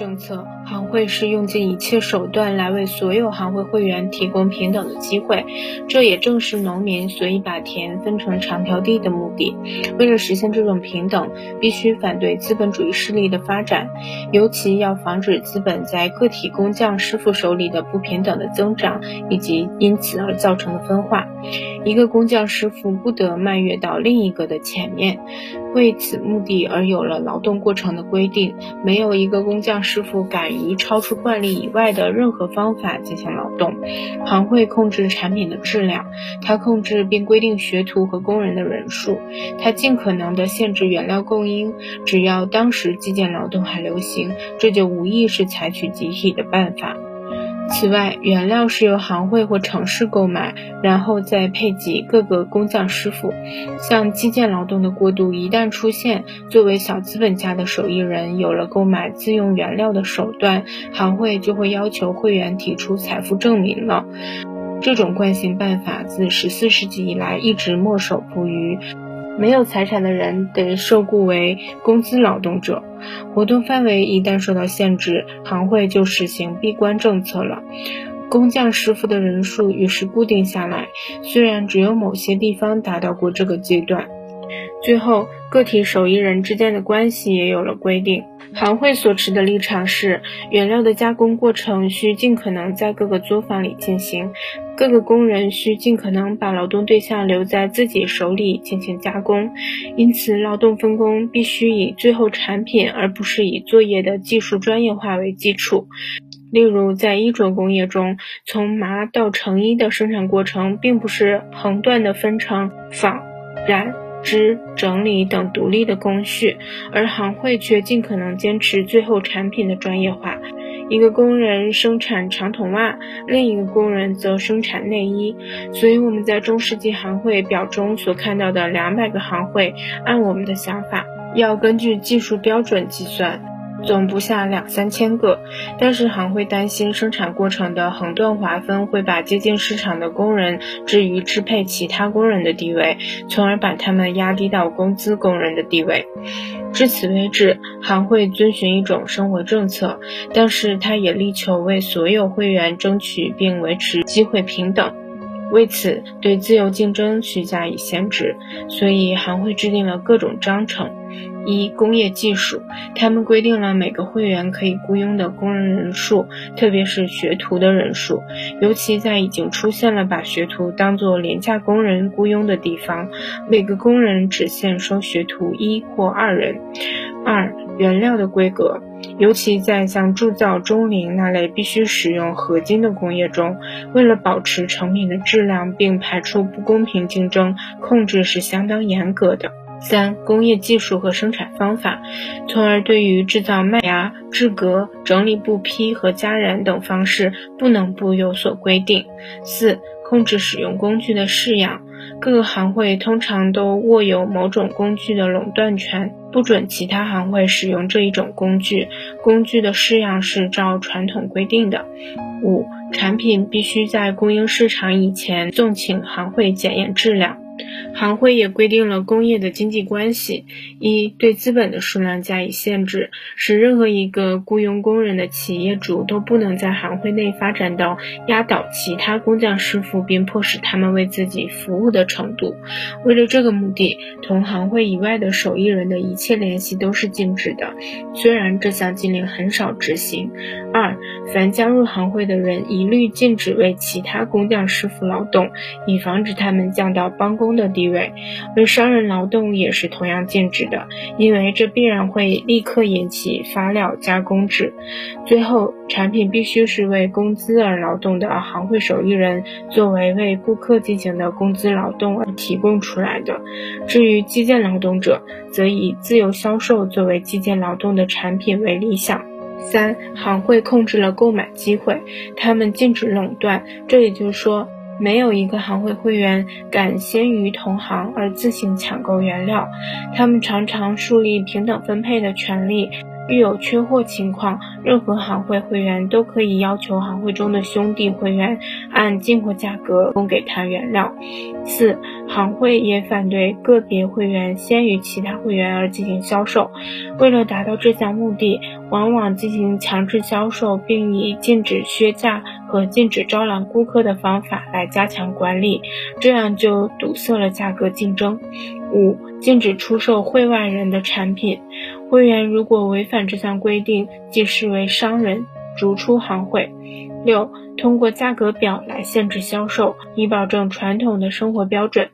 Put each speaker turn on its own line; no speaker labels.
政策，行会是用尽一切手段来为所有行会会员提供平等的机会。这也正是农民随意把田分成长条地的目的。为了实现这种平等，必须反对资本主义势力的发展，尤其要防止资本在个体工匠师傅手里的不平等的增长，以及因此而造成的分化。一个工匠师傅不得迈越到另一个的前面。为此目的而有了劳动过程的规定，没有一个工匠师傅敢于超出惯例以外的任何方法进行劳动。行会控制产品的质量，它控制并规定学徒和工人的人数，它尽可能的限制原料供应。只要当时基建劳动还流行，这就无疑是采取集体的办法。此外，原料是由行会或城市购买，然后再配给各个工匠师傅。像基建劳动的过渡一旦出现，作为小资本家的手艺人有了购买自用原料的手段，行会就会要求会员提出财富证明了。这种惯性办法自十四世纪以来一直墨守不渝。没有财产的人得受雇为工资劳动者，活动范围一旦受到限制，行会就实行闭关政策了。工匠师傅的人数于是固定下来，虽然只有某些地方达到过这个阶段。最后，个体手艺人之间的关系也有了规定。行会所持的立场是，原料的加工过程需尽可能在各个作坊里进行，各个工人需尽可能把劳动对象留在自己手里进行加工，因此劳动分工必须以最后产品而不是以作业的技术专业化为基础。例如，在衣着工业中，从麻到成衣的生产过程并不是横断的分成纺、染。织、整理等独立的工序，而行会却尽可能坚持最后产品的专业化。一个工人生产长筒袜，另一个工人则生产内衣。所以我们在中世纪行会表中所看到的两百个行会，按我们的想法，要根据技术标准计算。总不下两三千个，但是行会担心生产过程的横断划分会把接近市场的工人置于支配其他工人的地位，从而把他们压低到工资工人的地位。至此为止，行会遵循一种生活政策，但是他也力求为所有会员争取并维持机会平等。为此，对自由竞争需加以限制，所以行会制定了各种章程。一、工业技术，他们规定了每个会员可以雇佣的工人人数，特别是学徒的人数，尤其在已经出现了把学徒当作廉价工人雇佣的地方，每个工人只限收学徒一或二人。二、原料的规格，尤其在像铸造钟灵那类必须使用合金的工业中，为了保持成品的质量并排除不公平竞争，控制是相当严格的。三、工业技术和生产方法，从而对于制造麦芽、制革、整理布匹和加染等方式，不能不有所规定。四、控制使用工具的式样，各个行会通常都握有某种工具的垄断权，不准其他行会使用这一种工具。工具的式样是照传统规定的。五、产品必须在供应市场以前，送请行会检验质量。行会也规定了工业的经济关系：一对资本的数量加以限制，使任何一个雇佣工人的企业主都不能在行会内发展到压倒其他工匠师傅并迫使他们为自己服务的程度。为了这个目的，同行会以外的手艺人的一切联系都是禁止的，虽然这项禁令很少执行。二凡加入行会的人一律禁止为其他工匠师傅劳动，以防止他们降到帮工。的地位，为商人劳动也是同样禁止的，因为这必然会立刻引起发料加工制。最后，产品必须是为工资而劳动的行会手艺人作为为顾客进行的工资劳动而提供出来的。至于基建劳动者，则以自由销售作为基建劳动的产品为理想。三，行会控制了购买机会，他们禁止垄断，这也就是说。没有一个行会会员敢先于同行而自行抢购原料，他们常常树立平等分配的权利，遇有缺货情况，任何行会会员都可以要求行会中的兄弟会员按进货价格供给他原料。四，行会也反对个别会员先于其他会员而进行销售。为了达到这项目的，往往进行强制销售，并以禁止削价和禁止招揽顾客的方法来加强管理，这样就堵塞了价格竞争。五、禁止出售会外人的产品。会员如果违反这项规定，即视为商人，逐出行会。六、通过价格表来限制销售，以保证传统的生活标准。